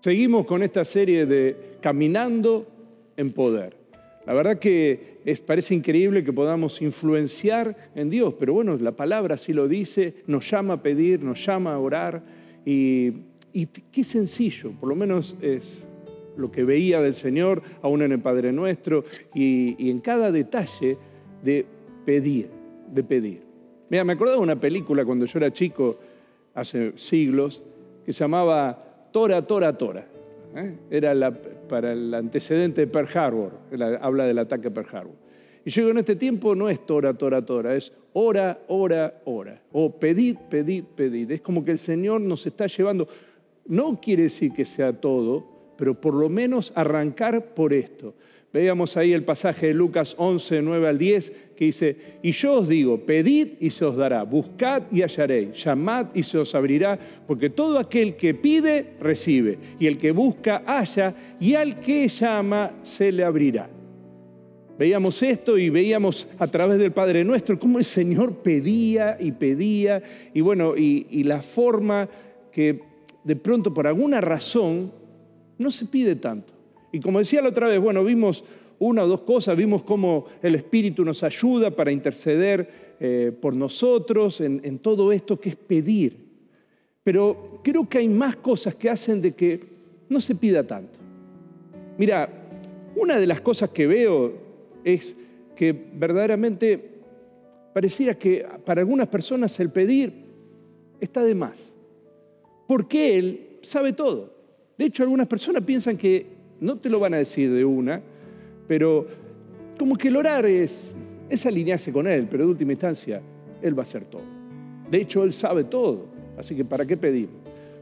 Seguimos con esta serie de Caminando en Poder. La verdad que es, parece increíble que podamos influenciar en Dios, pero bueno, la palabra así lo dice, nos llama a pedir, nos llama a orar y, qué sencillo, por lo menos es lo que veía del Señor, aún en el Padre Nuestro y, y en cada detalle de pedir, de pedir. Mira, me acordaba de una película cuando yo era chico, hace siglos, que se llamaba Tora, Tora, Tora. ¿eh? Era para el antecedente de Pearl Harbor, habla del ataque a Pearl Harbor. Y yo digo, en este tiempo no es Tora, Tora, Tora, es ora, ora, ora. O pedid, pedid, pedid. Es como que el Señor nos está llevando. No quiere decir que sea todo, pero por lo menos arrancar por esto. Veíamos ahí el pasaje de Lucas 11, 9 al 10, que dice, y yo os digo, pedid y se os dará, buscad y hallaréis, llamad y se os abrirá, porque todo aquel que pide, recibe, y el que busca, halla, y al que llama, se le abrirá. Veíamos esto y veíamos a través del Padre Nuestro cómo el Señor pedía y pedía, y bueno, y, y la forma que de pronto por alguna razón no se pide tanto. Y como decía la otra vez, bueno, vimos una o dos cosas, vimos cómo el Espíritu nos ayuda para interceder eh, por nosotros en, en todo esto que es pedir. Pero creo que hay más cosas que hacen de que no se pida tanto. Mira, una de las cosas que veo es que verdaderamente pareciera que para algunas personas el pedir está de más, porque Él sabe todo. De hecho, algunas personas piensan que no te lo van a decir de una, pero como que el orar es, alinearse con Él, pero de última instancia Él va a hacer todo. De hecho, Él sabe todo, así que ¿para qué pedimos?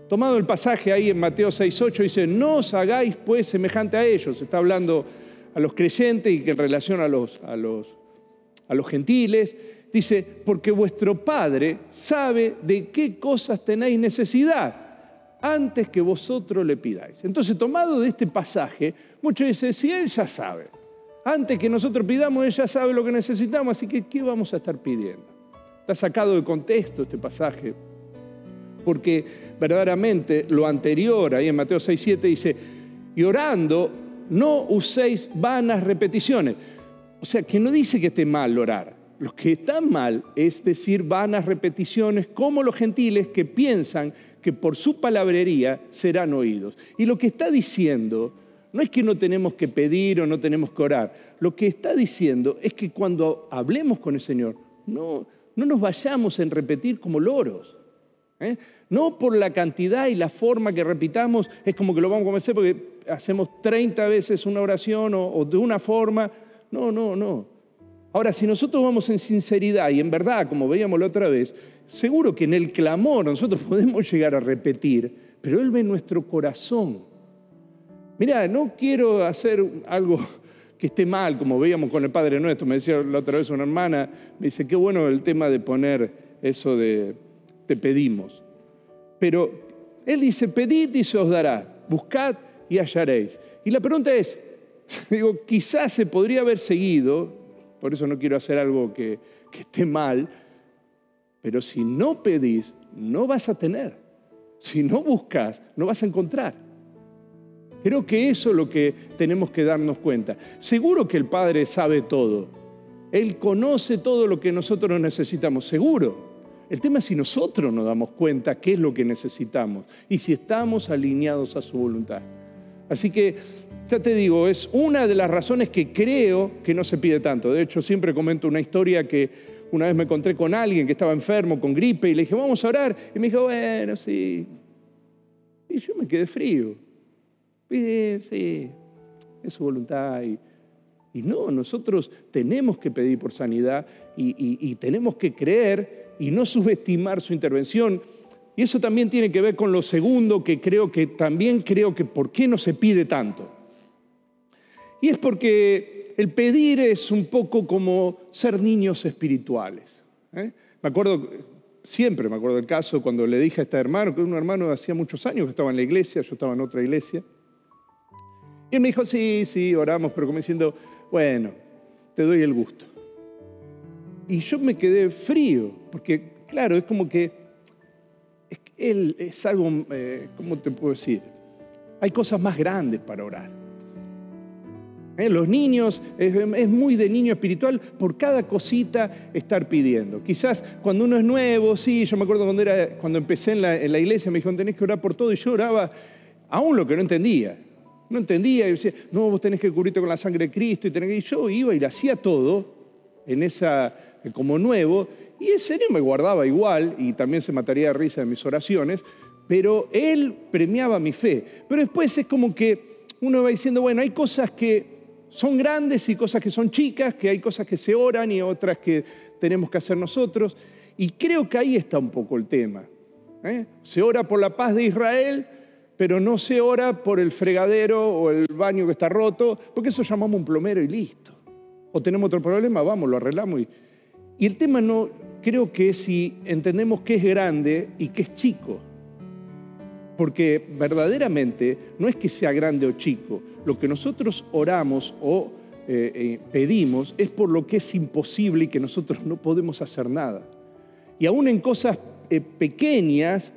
Tomado el pasaje ahí en Mateo 6.8, dice, no os hagáis pues semejante a ellos. Está hablando a los creyentes y que en relación a los, a los, a los gentiles, dice, porque vuestro Padre sabe de qué cosas tenéis necesidad antes que vosotros le pidáis. Entonces, tomado de este pasaje, muchos dicen, si Él ya sabe, antes que nosotros pidamos, Él ya sabe lo que necesitamos, así que ¿qué vamos a estar pidiendo? Está sacado de contexto este pasaje, porque verdaderamente lo anterior, ahí en Mateo 6, 7, dice, y orando no uséis vanas repeticiones. O sea, que no dice que esté mal orar. Lo que está mal es decir vanas repeticiones como los gentiles que piensan que por su palabrería serán oídos. Y lo que está diciendo no es que no tenemos que pedir o no tenemos que orar. Lo que está diciendo es que cuando hablemos con el Señor, no, no nos vayamos en repetir como loros. ¿eh? No por la cantidad y la forma que repitamos, es como que lo vamos a convencer porque hacemos 30 veces una oración o, o de una forma. No, no, no. Ahora, si nosotros vamos en sinceridad y en verdad, como veíamos la otra vez, seguro que en el clamor nosotros podemos llegar a repetir, pero Él ve nuestro corazón. Mira, no quiero hacer algo que esté mal, como veíamos con el Padre Nuestro. Me decía la otra vez una hermana, me dice, qué bueno el tema de poner eso de te pedimos. Pero Él dice, pedid y se os dará, buscad y hallaréis. Y la pregunta es, digo, quizás se podría haber seguido, por eso no quiero hacer algo que, esté mal, pero si no pedís, no vas a tener. Si no buscas, no vas a encontrar. Creo que eso es lo que tenemos que darnos cuenta. Seguro que el Padre sabe todo. Él conoce todo lo que nosotros necesitamos, seguro. El tema es si nosotros nos damos cuenta qué es lo que necesitamos y si estamos alineados a su voluntad. Así que, ya te digo, es una de las razones que creo que no se pide tanto. De hecho, siempre comento una historia que una vez me encontré con alguien que estaba enfermo, con gripe, y le dije, vamos a orar. Y me dijo, bueno, sí. Y yo me quedé frío. Sí, sí, es su voluntad. Y, no, nosotros tenemos que pedir por sanidad y, tenemos que creer y no subestimar su intervención. Y eso también tiene que ver con lo segundo que creo que también creo que por qué no se pide tanto. Y es porque el pedir es un poco como ser niños espirituales. ¿eh? Me acuerdo, siempre me acuerdo del caso cuando le dije a este hermano, que era un hermano hacía muchos años que estaba en la iglesia, yo estaba en otra iglesia. Y él me dijo, sí, sí, oramos, pero como diciendo, bueno, te doy el gusto. Y yo me quedé frío, porque claro, es como que él es algo, eh, ¿cómo te puedo decir? Hay cosas más grandes para orar. ¿Eh? Los niños, es, muy de niño espiritual por cada cosita estar pidiendo. Quizás cuando uno es nuevo, sí, yo me acuerdo cuando, era, cuando empecé en la, iglesia, me dijeron, tenés que orar por todo, y yo oraba aún lo que no entendía. No entendía, y decía, no, vos tenés que cubrirte con la sangre de Cristo, y, tenés yo iba y le hacía todo en esa, como nuevo, y el Señor me guardaba igual, y también se mataría de risa de mis oraciones, pero Él premiaba mi fe. Pero después es como que uno va diciendo, bueno, hay cosas que son grandes y cosas que son chicas, que hay cosas que se oran y otras que tenemos que hacer nosotros. Y creo que ahí está un poco el tema. ¿eh? Se ora por la paz de Israel, pero no se ora por el fregadero o el baño que está roto, porque eso llamamos un plomero y listo. O tenemos otro problema, vamos, lo arreglamos. Y, y el tema no, creo que si entendemos que es grande y que es chico. Porque verdaderamente no es que sea grande o chico. Lo que nosotros oramos o eh, eh, pedimos es por lo que es imposible y que nosotros no podemos hacer nada. Y aún en cosas eh, pequeñas,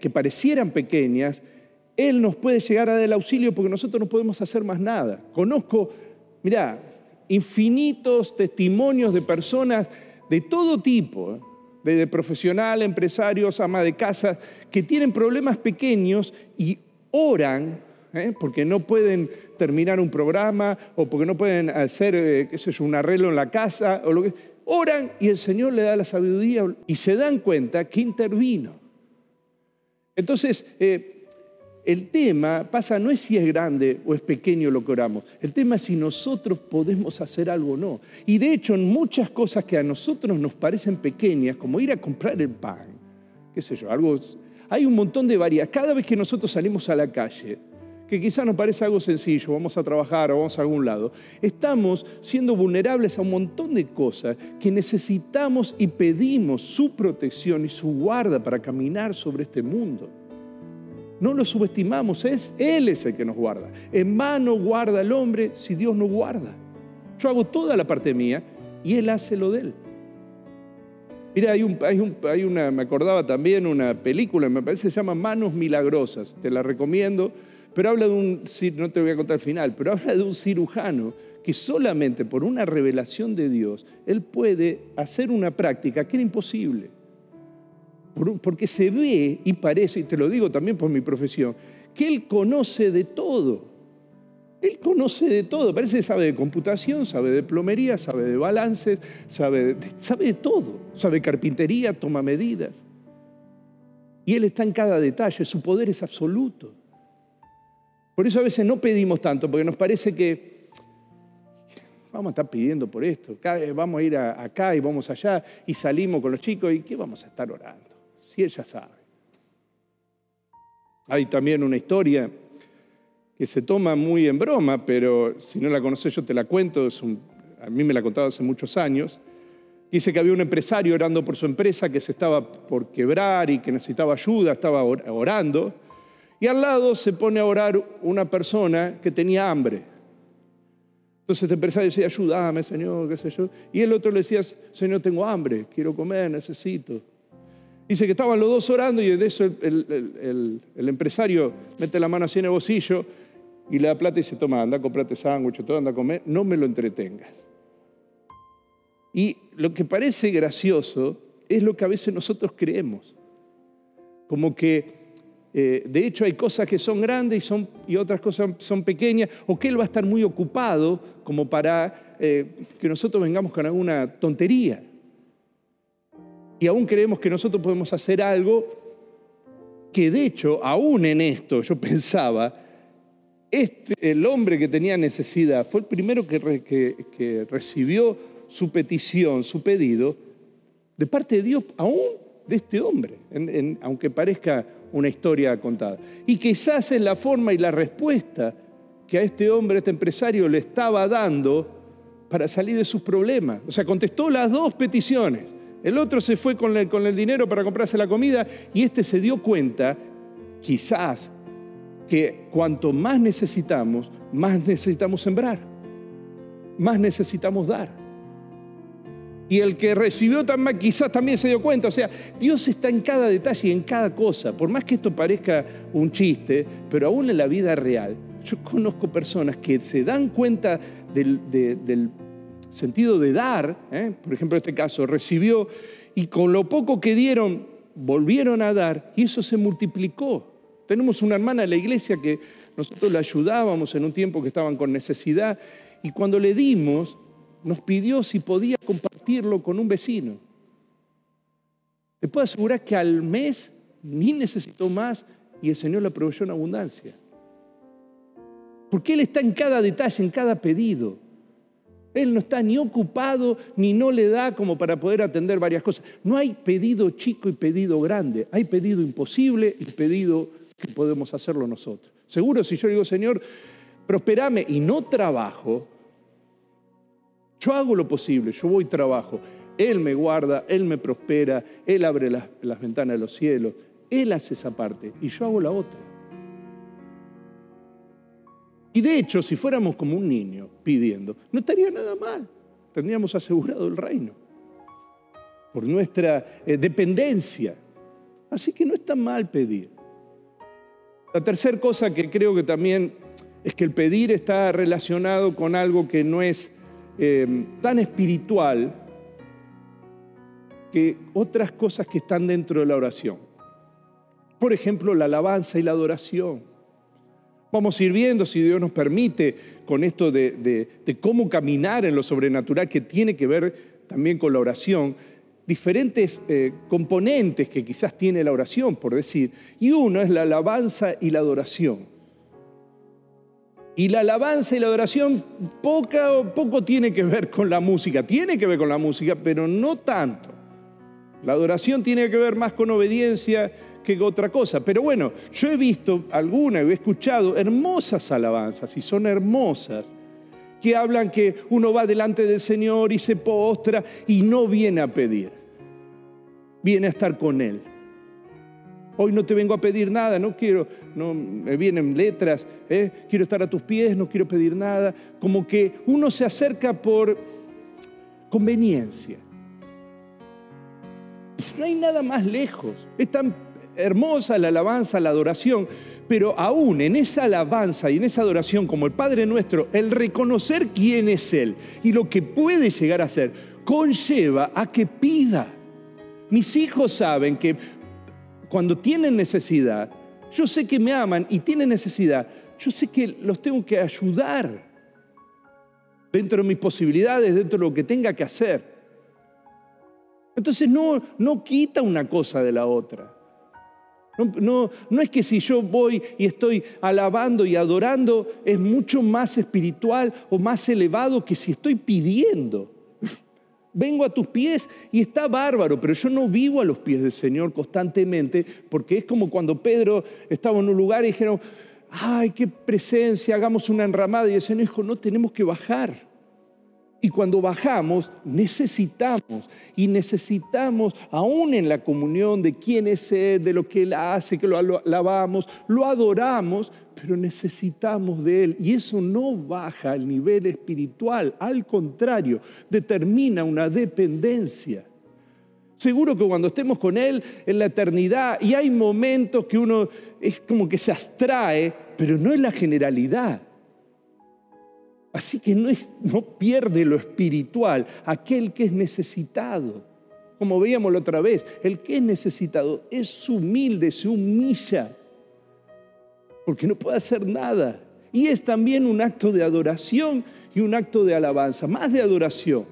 que parecieran pequeñas, Él nos puede llegar a dar el auxilio porque nosotros no podemos hacer más nada. Conozco, mira, infinitos testimonios de personas de todo tipo, de profesional, empresarios, ama de casa, que tienen problemas pequeños y oran, ¿eh? porque no pueden terminar un programa o porque no pueden hacer, eh, qué sé yo, un arreglo en la casa, o lo que, oran y el Señor le da la sabiduría y se dan cuenta que intervino. Entonces, eh, el tema pasa no es si es grande o es pequeño lo que oramos, el tema es si nosotros podemos hacer algo o no. Y de hecho en muchas cosas que a nosotros nos parecen pequeñas, como ir a comprar el pan, qué sé yo, algo, hay un montón de varias. Cada vez que nosotros salimos a la calle, que quizás nos parece algo sencillo, vamos a trabajar o vamos a algún lado, estamos siendo vulnerables a un montón de cosas que necesitamos y pedimos su protección y su guarda para caminar sobre este mundo. No lo subestimamos, es Él es el que nos guarda. En mano guarda el hombre si Dios no guarda. Yo hago toda la parte mía y Él hace lo de Él. Mira, hay, una, me acordaba también una película, me parece que se llama Manos Milagrosas, te la recomiendo, pero habla de un, no te voy a contar el final, pero habla de un cirujano que solamente por una revelación de Dios, él puede hacer una práctica que era imposible porque se ve y parece, y te lo digo también por mi profesión, que Él conoce de todo. Él conoce de todo, parece que sabe de computación, sabe de plomería, sabe de balances, sabe sabe de todo, sabe carpintería, toma medidas. Y Él está en cada detalle, su poder es absoluto. Por eso a veces no pedimos tanto, porque nos parece que vamos a estar pidiendo por esto, vamos a ir acá y vamos allá y salimos con los chicos y ¿qué vamos a estar orando? si ella sabe. Hay también una historia que se toma muy en broma, pero si no la conoces yo te la cuento, a mí me la ha contado hace muchos años. Dice que había un empresario orando por su empresa que se estaba por quebrar y que necesitaba ayuda, estaba orando, y al lado se pone a orar una persona que tenía hambre. Entonces este empresario decía, ayúdame, Señor, qué sé yo. Y el otro le decía, Señor, tengo hambre, quiero comer, necesito. Dice que estaban los dos orando y de eso el, empresario mete la mano así en el bolsillo y le da plata y se toma, anda a comprarte sándwich, todo anda a comer, no me lo entretengas. Y lo que parece gracioso es lo que a veces nosotros creemos. Como que, eh, de hecho, hay cosas que son grandes y, son, y otras cosas son pequeñas, o que Él va a estar muy ocupado como para eh, que nosotros vengamos con alguna tontería. Y aún creemos que nosotros podemos hacer algo que de hecho, aún en esto, yo pensaba, este, el hombre que tenía necesidad fue el primero que, recibió su petición, su pedido, de parte de Dios, aún de este hombre, aunque parezca una historia contada. Y quizás es la forma y la respuesta que a este hombre, a este empresario, le estaba dando para salir de sus problemas. O sea, contestó las dos peticiones. El otro se fue con el, con el dinero para comprarse la comida y este se dio cuenta, quizás, que cuanto más necesitamos, más necesitamos sembrar, más necesitamos dar. Y el que recibió también, quizás también se dio cuenta. O sea, Dios está en cada detalle y en cada cosa. Por más que esto parezca un chiste, pero aún en la vida real, yo conozco personas que se dan cuenta del, sentido de dar. ¿eh? Por ejemplo, en este caso, recibió y con lo poco que dieron, volvieron a dar y eso se multiplicó. Tenemos una hermana en la iglesia que nosotros la ayudábamos en un tiempo que estaban con necesidad y cuando le dimos, nos pidió si podía compartirlo con un vecino. Te puedo asegurar que al mes ni necesitó más y el Señor la proveyó en abundancia. Porque Él está en cada detalle, en cada pedido. Él no está ni ocupado ni no le da como para poder atender varias cosas. No hay pedido chico y pedido grande. Hay pedido imposible y pedido que podemos hacerlo nosotros. Seguro si yo digo, Señor, prosperame y no trabajo, yo hago lo posible, yo voy y trabajo. Él me guarda, Él me prospera, Él abre las, las ventanas de los cielos, Él hace esa parte y yo hago la otra. Y de hecho, si fuéramos como un niño pidiendo, no estaría nada mal. Tendríamos asegurado el reino por nuestra eh, dependencia. Así que no está mal pedir. La tercera cosa que creo que también es que el pedir está relacionado con algo que no es eh, tan espiritual que otras cosas que están dentro de la oración. Por ejemplo, la alabanza y la adoración. Vamos a ir viendo, si Dios nos permite, con esto de, cómo caminar en lo sobrenatural, que tiene que ver también con la oración, diferentes eh, componentes que quizás tiene la oración, por decir, y uno es la alabanza y la adoración. Y la alabanza y la adoración poco, tiene que ver con la música, tiene que ver con la música, pero no tanto. La adoración tiene que ver más con obediencia, que otra cosa. Pero bueno, yo he visto alguna, he escuchado hermosas alabanzas y son hermosas que hablan que uno va delante del Señor y se postra y no viene a pedir, viene a estar con Él. Hoy no te vengo a pedir nada, no quiero, no me vienen letras, ¿eh? quiero estar a tus pies, no quiero pedir nada. Como que uno se acerca por conveniencia. No hay nada más lejos. Es tan hermosa la alabanza, la adoración, pero aún en esa alabanza y en esa adoración como el Padre nuestro, el reconocer quién es Él y lo que puede llegar a ser, conlleva a que pida. Mis hijos saben que cuando tienen necesidad, yo sé que me aman y tienen necesidad, yo sé que los tengo que ayudar dentro de mis posibilidades, dentro de lo que tenga que hacer. Entonces no, no quita una cosa de la otra. No, no, es que si yo voy y estoy alabando y adorando es mucho más espiritual o más elevado que si estoy pidiendo. Vengo a tus pies y está bárbaro, pero yo no vivo a los pies del Señor constantemente porque es como cuando Pedro estaba en un lugar y dijeron, ay, qué presencia, hagamos una enramada y el Señor dijo, no tenemos que bajar. Y cuando bajamos, necesitamos, y necesitamos, aún en la comunión de quién es Él, de lo que Él hace, que lo alabamos, lo adoramos, pero necesitamos de Él. Y eso no baja al nivel espiritual, al contrario, determina una dependencia. Seguro que cuando estemos con Él en la eternidad, y hay momentos que uno es como que se abstrae, pero no es la generalidad. Así que no, no pierde lo espiritual aquel que es necesitado. Como veíamos la otra vez, el que es necesitado es humilde, se humilla, porque no puede hacer nada. Y es también un acto de adoración y un acto de alabanza, más de adoración.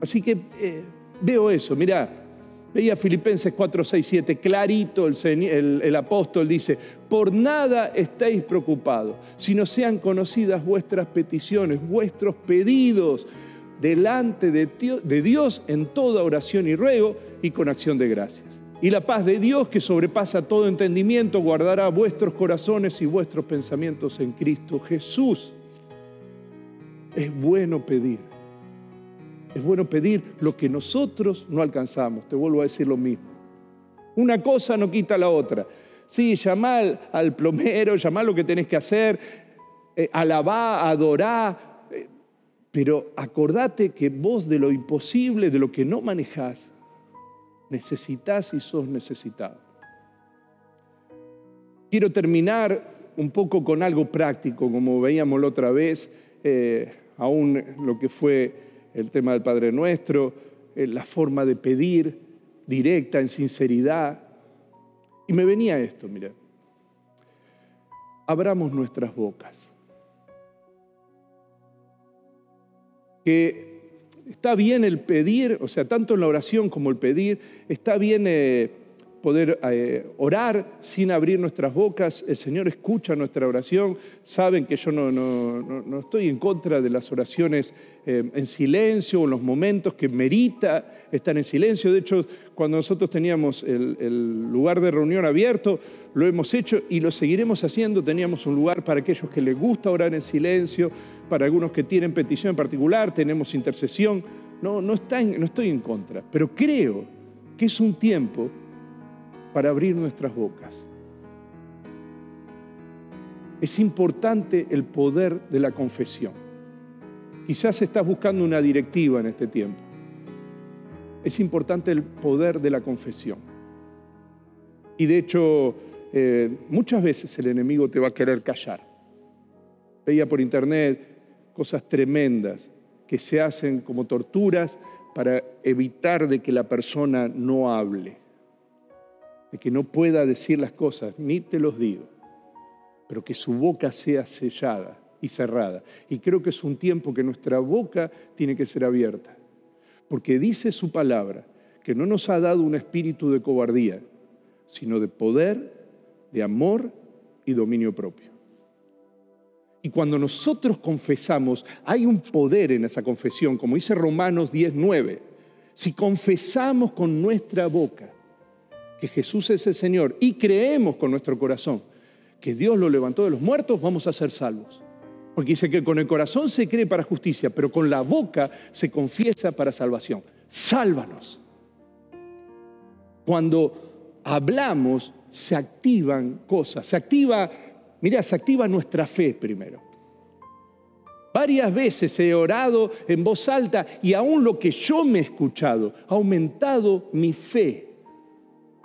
Así que eh, veo eso, mirá, Veía Filipenses 4, 6, 7, clarito el, apóstol dice, por nada estéis preocupados, sino sean conocidas vuestras peticiones, vuestros pedidos delante de, de Dios en toda oración y ruego y con acción de gracias. Y la paz de Dios que sobrepasa todo entendimiento guardará vuestros corazones y vuestros pensamientos en Cristo Jesús. Es bueno pedir es bueno pedir lo que nosotros no alcanzamos. Te vuelvo a decir lo mismo. Una cosa no quita la otra. Sí, llamar al plomero, llamar lo que tenés que hacer, eh, alabar, adorar, eh, Pero acordate que vos de lo imposible, de lo que no manejás, necesitas y sos necesitado. Quiero terminar un poco con algo práctico, como veíamos la otra vez, eh, aún lo que fue el tema del Padre Nuestro, eh, la forma de pedir directa, en sinceridad. Y me venía esto, mira, abramos nuestras bocas. Que está bien el pedir, o sea, tanto en la oración como el pedir, está bien eh, poder eh, orar sin abrir nuestras bocas. El Señor escucha nuestra oración. Saben que yo no, no, estoy en contra de las oraciones eh, en silencio o los momentos que merita estar en silencio. De hecho, cuando nosotros teníamos el, el lugar de reunión abierto, lo hemos hecho y lo seguiremos haciendo. Teníamos un lugar para aquellos que les gusta orar en silencio, para algunos que tienen petición en particular, tenemos intercesión. No, no, estoy en contra, pero creo que es un tiempo para abrir nuestras bocas. Es importante el poder de la confesión. Quizás estás buscando una directiva en este tiempo. Es importante el poder de la confesión. Y de hecho, eh, muchas veces el enemigo te va a querer callar. Veía por internet cosas tremendas que se hacen como torturas para evitar de que la persona no hable de que no pueda decir las cosas, ni te los digo, pero que su boca sea sellada y cerrada. Y creo que es un tiempo que nuestra boca tiene que ser abierta, porque dice su palabra que no nos ha dado un espíritu de cobardía, sino de poder, de amor y dominio propio. Y cuando nosotros confesamos, hay un poder en esa confesión, como dice Romanos 10:9. Si confesamos con nuestra boca que Jesús es el Señor y creemos con nuestro corazón que Dios lo levantó de los muertos, vamos a ser salvos. Porque dice que con el corazón se cree para justicia, pero con la boca se confiesa para salvación. Sálvanos. Cuando hablamos, se activan cosas. Se activa, mira, se activa nuestra fe primero. Varias veces he orado en voz alta y aún lo que yo me he escuchado ha aumentado mi fe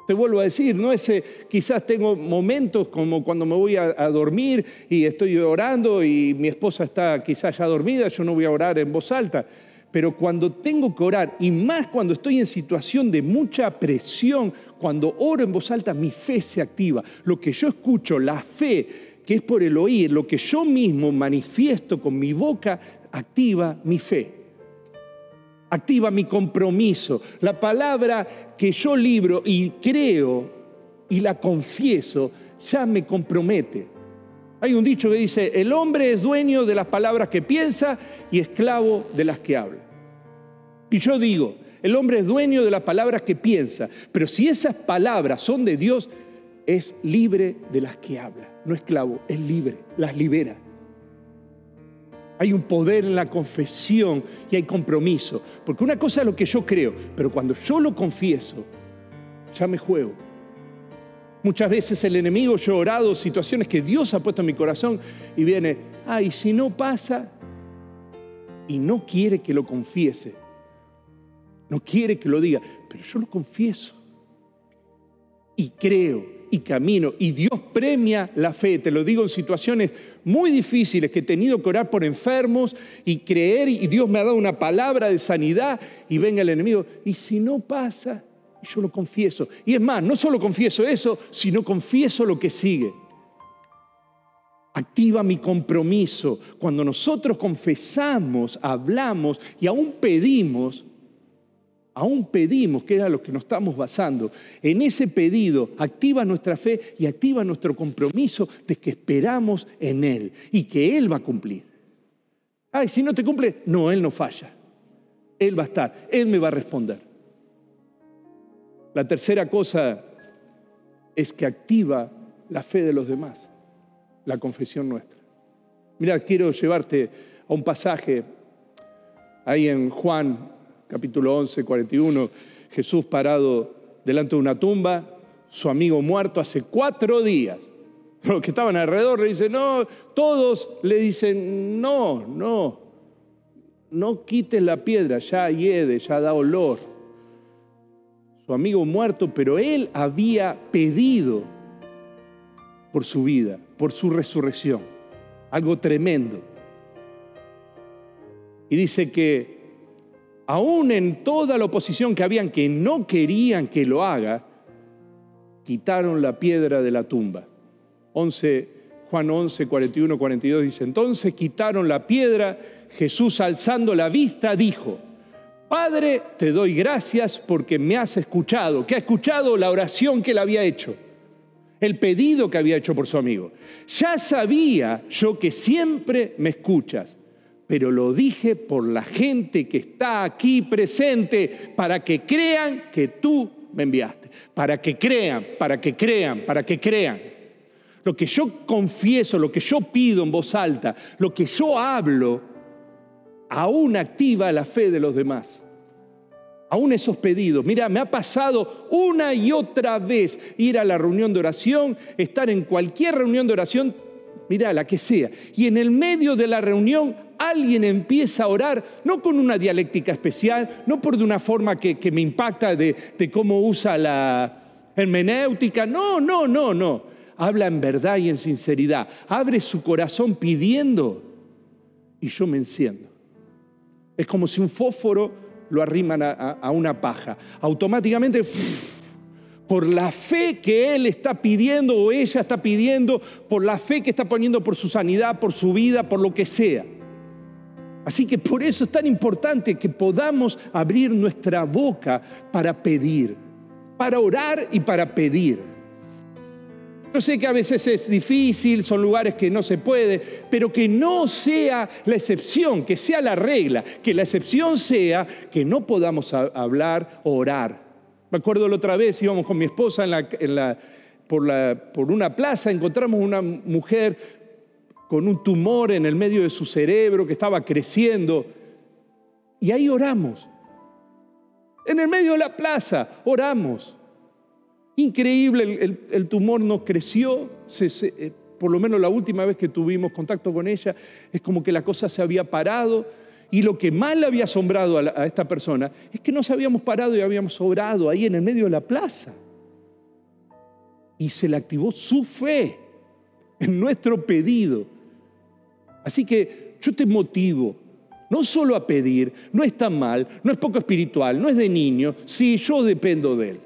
te vuelvo a decir, no es, quizás tengo momentos como cuando me voy a, dormir y estoy orando y mi esposa está quizás ya dormida, yo no voy a orar en voz alta. Pero cuando tengo que orar, y más cuando estoy en situación de mucha presión, cuando oro en voz alta, mi fe se activa. Lo que yo escucho, la fe, que es por el oír, lo que yo mismo manifiesto con mi boca, activa mi fe activa mi compromiso. La palabra que yo libro y creo y la confieso ya me compromete. Hay un dicho que dice, el hombre es dueño de las palabras que piensa y esclavo de las que habla. Y yo digo, el hombre es dueño de las palabras que piensa, pero si esas palabras son de Dios, es libre de las que habla, no esclavo, es libre, las libera. Hay un poder en la confesión y hay compromiso. Porque una cosa es lo que yo creo, pero cuando yo lo confieso, ya me juego. Muchas veces el enemigo, yo he orado situaciones que Dios ha puesto en mi corazón y viene, ay, si no pasa, y no quiere que lo confiese, no quiere que lo diga, pero yo lo confieso y creo y camino. Y Dios premia la fe. Te lo digo en situaciones muy difíciles que he tenido que orar por enfermos y creer y Dios me ha dado una palabra de sanidad y venga el enemigo. Y si no pasa, yo lo confieso. Y es más, no solo confieso eso, sino confieso lo que sigue. Activa mi compromiso. Cuando nosotros confesamos, hablamos y aún pedimos, aún pedimos, que era lo que nos estamos basando, en ese pedido activa nuestra fe y activa nuestro compromiso de que esperamos en Él y que Él va a cumplir. Ay, si no te cumple, no, Él no falla. Él va a estar, Él me va a responder. La tercera cosa es que activa la fe de los demás, la confesión nuestra. Mira, quiero llevarte a un pasaje ahí en Juan capítulo 11, 41, Jesús parado delante de una tumba, su amigo muerto hace cuatro días. Los que estaban alrededor le dicen, no, todos le dicen, no, no, no quites la piedra, ya hiede, ya da olor. Su amigo muerto, pero él había pedido por su vida, por su resurrección. Algo tremendo. Y dice que aún en toda la oposición que habían que no querían que lo haga, quitaron la piedra de la tumba. 11, Juan 11, 41, 42 dice, entonces quitaron la piedra, Jesús alzando la vista dijo, Padre, te doy gracias porque me has escuchado, que ha escuchado la oración que él había hecho, el pedido que había hecho por su amigo. Ya sabía yo que siempre me escuchas, pero lo dije por la gente que está aquí presente, para que crean que tú me enviaste, para que crean, para que crean, para que crean. Lo que yo confieso, lo que yo pido en voz alta, lo que yo hablo, aún activa la fe de los demás. Aún esos pedidos. Mira, me ha pasado una y otra vez ir a la reunión de oración, estar en cualquier reunión de oración, mira, la que sea, y en el medio de la reunión alguien empieza a orar, no con una dialéctica especial, no por de una forma que, me impacta de, de cómo usa la hermenéutica, no, no, no, no. Habla en verdad y en sinceridad, abre su corazón pidiendo y yo me enciendo. Es como si un fósforo lo arriman a, una paja. Automáticamente, por la fe que él está pidiendo o ella está pidiendo, por la fe que está poniendo por su sanidad, por su vida, por lo que sea. Así que por eso es tan importante que podamos abrir nuestra boca para pedir, para orar y para pedir. Yo sé que a veces es difícil, son lugares que no se puede, pero que no sea la excepción, que sea la regla, que la excepción sea que no podamos hablar o orar. Me acuerdo la otra vez, íbamos con mi esposa por, por una plaza, encontramos una mujer con un tumor en el medio de su cerebro que estaba creciendo. Y ahí oramos. En el medio de la plaza oramos. Increíble, el, tumor no creció, eh, por lo menos la última vez que tuvimos contacto con ella, es como que la cosa se había parado. Y lo que más le había asombrado a, esta persona es que nos habíamos parado y habíamos orado ahí en el medio de la plaza. Y se le activó su fe en nuestro pedido. Así que yo te motivo no solo a pedir, no está mal, no es poco espiritual, no es de niño, sí, yo dependo de Él.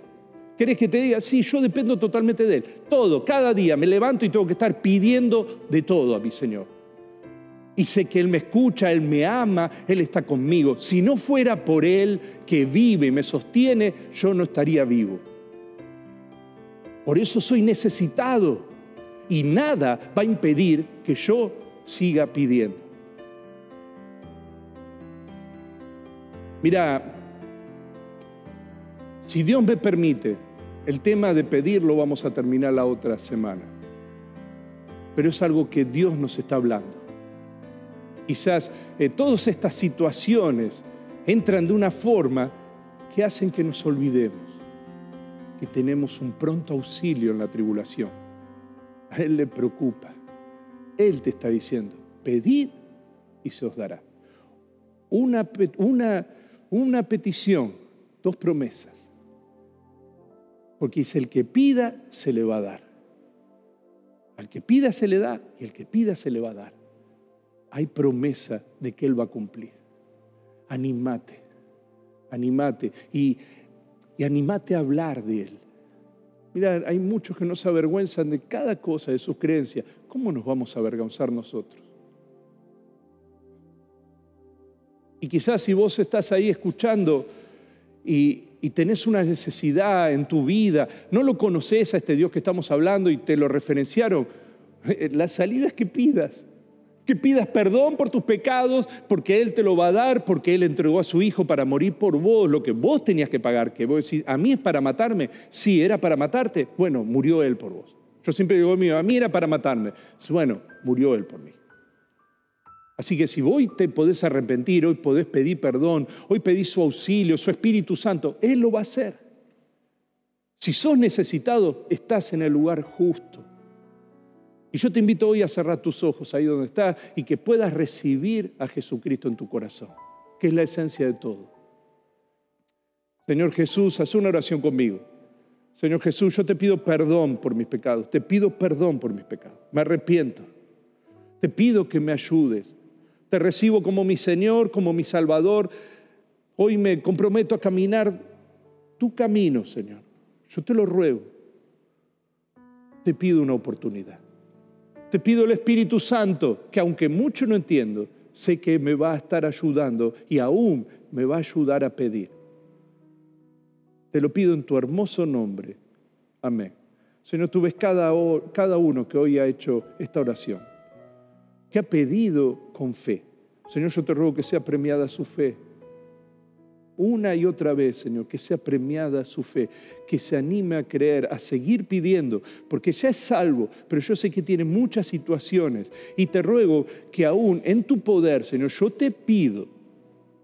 ¿Querés que te diga? Sí, yo dependo totalmente de Él. Todo, cada día me levanto y tengo que estar pidiendo de todo a mi Señor. Y sé que Él me escucha, Él me ama, Él está conmigo. Si no fuera por Él que vive y me sostiene, yo no estaría vivo. Por eso soy necesitado. Y nada va a impedir que yo siga pidiendo. Mira, si Dios me permite, el tema de pedirlo vamos a terminar la otra semana. Pero es algo que Dios nos está hablando. Quizás eh, todas estas situaciones entran de una forma que hacen que nos olvidemos que tenemos un pronto auxilio en la tribulación. A Él le preocupa. Él te está diciendo, pedid y se os dará. Una, una, una petición, dos promesas. Porque dice, el que pida, se le va a dar. Al que pida, se le da, y el que pida, se le va a dar. Hay promesa de que Él va a cumplir. Animate, animate y, y animate a hablar de Él. Mira, hay muchos que no se avergüenzan de cada cosa de sus creencias. ¿Cómo nos vamos a avergonzar nosotros? Y quizás si vos estás ahí escuchando y, tenés una necesidad en tu vida, no lo conoces a este Dios que estamos hablando y te lo referenciaron, eh, la salida es que pidas. Que pidas perdón por tus pecados, porque Él te lo va a dar, porque Él entregó a su Hijo para morir por vos, lo que vos tenías que pagar, que vos decís, a mí es para matarme, sí, era para matarte, bueno, murió Él por vos. Yo siempre digo, a mí era para matarme, bueno, murió Él por mí. Así que si hoy te podés arrepentir, hoy podés pedir perdón, hoy pedís su auxilio, su Espíritu Santo, Él lo va a hacer. Si sos necesitado, estás en el lugar justo. Y yo te invito hoy a cerrar tus ojos ahí donde estás y que puedas recibir a Jesucristo en tu corazón. que es la esencia de todo. Señor Jesús, haz una oración conmigo. Señor Jesús, yo te pido perdón por mis pecados, te pido perdón por mis pecados, me arrepiento. Te pido que me ayudes. Te recibo como mi Señor, como mi Salvador. Hoy me comprometo a caminar tu camino, Señor. Yo te lo ruego. Te pido una oportunidad. Te pido el Espíritu Santo, que aunque mucho no entiendo, sé que me va a estar ayudando y aún me va a ayudar a pedir. Te lo pido en tu hermoso nombre. Amén. Señor, tú ves cada, cada uno que hoy ha hecho esta oración, que ha pedido con fe. Señor, yo te ruego que sea premiada su fe una y otra vez, Señor, que sea premiada su fe, que se anime a creer, a seguir pidiendo, porque ya es salvo, pero yo sé que tiene muchas situaciones y te ruego que aún en tu poder, Señor, yo te pido,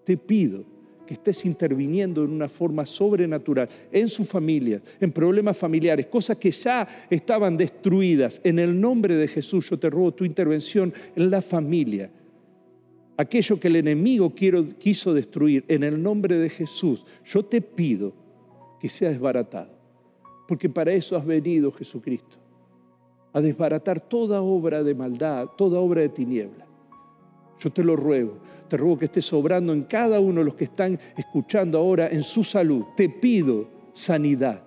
te pido que estés interviniendo en una forma sobrenatural en su familia, en problemas familiares, cosas que ya estaban destruidas. En el nombre de Jesús yo te ruego tu intervención en la familia aquello que el enemigo quiso destruir, en el nombre de Jesús, yo te pido que sea desbaratado. Porque para eso has venido Jesucristo, a desbaratar toda obra de maldad, toda obra de tiniebla. Yo te lo ruego, te ruego que estés obrando en cada uno de los que están escuchando ahora en su salud. Te pido sanidad,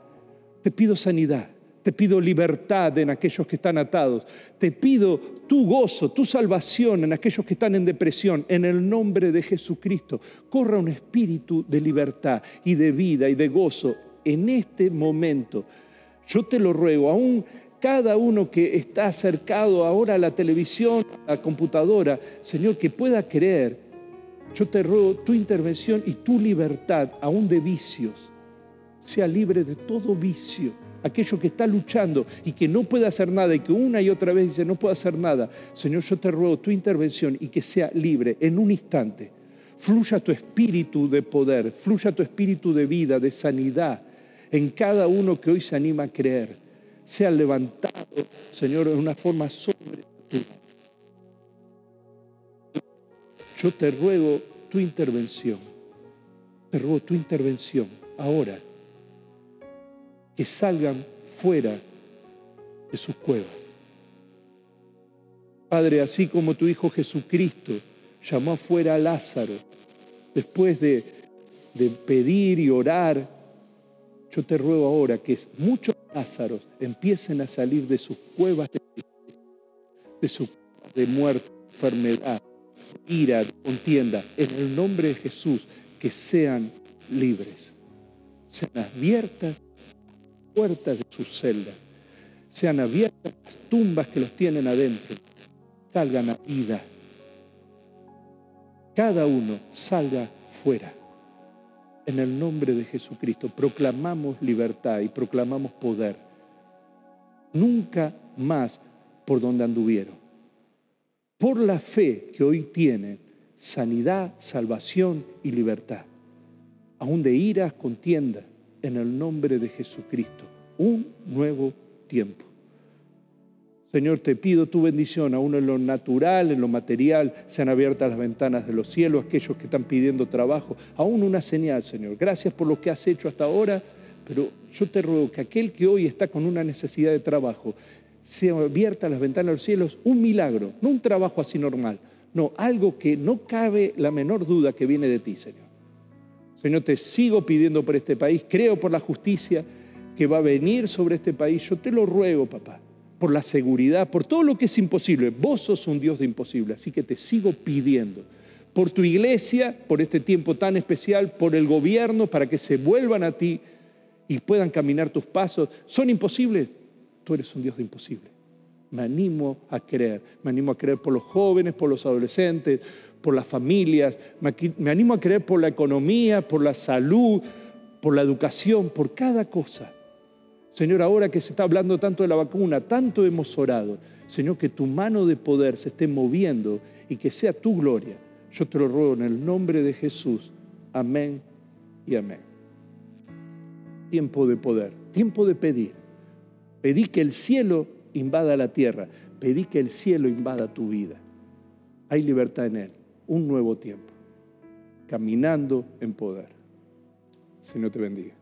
te pido sanidad. Te pido libertad en aquellos que están atados. Te pido tu gozo, tu salvación en aquellos que están en depresión. En el nombre de Jesucristo, corra un espíritu de libertad y de vida y de gozo en este momento. Yo te lo ruego, aún cada uno que está acercado ahora a la televisión, a la computadora, Señor, que pueda creer. Yo te ruego tu intervención y tu libertad, aún de vicios. Sea libre de todo vicio aquello que está luchando y que no puede hacer nada y que una y otra vez dice no puedo hacer nada, Señor, yo te ruego tu intervención y que sea libre en un instante. Fluya tu espíritu de poder, fluya tu espíritu de vida, de sanidad en cada uno que hoy se anima a creer. Sea levantado, Señor, en una forma sobrenatural. Yo te ruego tu intervención. Te ruego tu intervención ahora que salgan fuera de sus cuevas. Padre, así como tu Hijo Jesucristo llamó afuera a Lázaro, después de, pedir y orar, yo te ruego ahora que muchos Lázaros empiecen a salir de sus cuevas de, de, de muerte, enfermedad, ira, contienda, en el nombre de Jesús, que sean libres, sean abiertas puertas de sus celdas, sean abiertas las tumbas que los tienen adentro, salgan a vida. Cada uno salga fuera. En el nombre de Jesucristo proclamamos libertad y proclamamos poder. Nunca más por donde anduvieron. Por la fe que hoy tienen, sanidad, salvación y libertad. Aún de iras, contiendas, en el nombre de Jesucristo. Un nuevo tiempo. Señor, te pido tu bendición, aún en lo natural, en lo material, sean abiertas las ventanas de los cielos, aquellos que están pidiendo trabajo, aún una señal, Señor. Gracias por lo que has hecho hasta ahora, pero yo te ruego que aquel que hoy está con una necesidad de trabajo, sean abiertas las ventanas de los cielos, un milagro, no un trabajo así normal, no, algo que no cabe la menor duda que viene de ti, Señor. Señor, te sigo pidiendo por este país, creo por la justicia que va a venir sobre este país. Yo te lo ruego, papá, por la seguridad, por todo lo que es imposible. Vos sos un Dios de imposible, así que te sigo pidiendo por tu iglesia, por este tiempo tan especial, por el gobierno, para que se vuelvan a ti y puedan caminar tus pasos. ¿Son imposibles? Tú eres un Dios de imposible. Me animo a creer, me animo a creer por los jóvenes, por los adolescentes, por las familias, me animo a creer por la economía, por la salud, por la educación, por cada cosa. Señor, ahora que se está hablando tanto de la vacuna, tanto hemos orado, Señor, que tu mano de poder se esté moviendo y que sea tu gloria. Yo te lo ruego en el nombre de Jesús. Amén y amén. Tiempo de poder, tiempo de pedir. Pedí que el cielo invada la tierra, pedí que el cielo invada tu vida. Hay libertad en él un nuevo tiempo. caminando en poder. No te bendiga.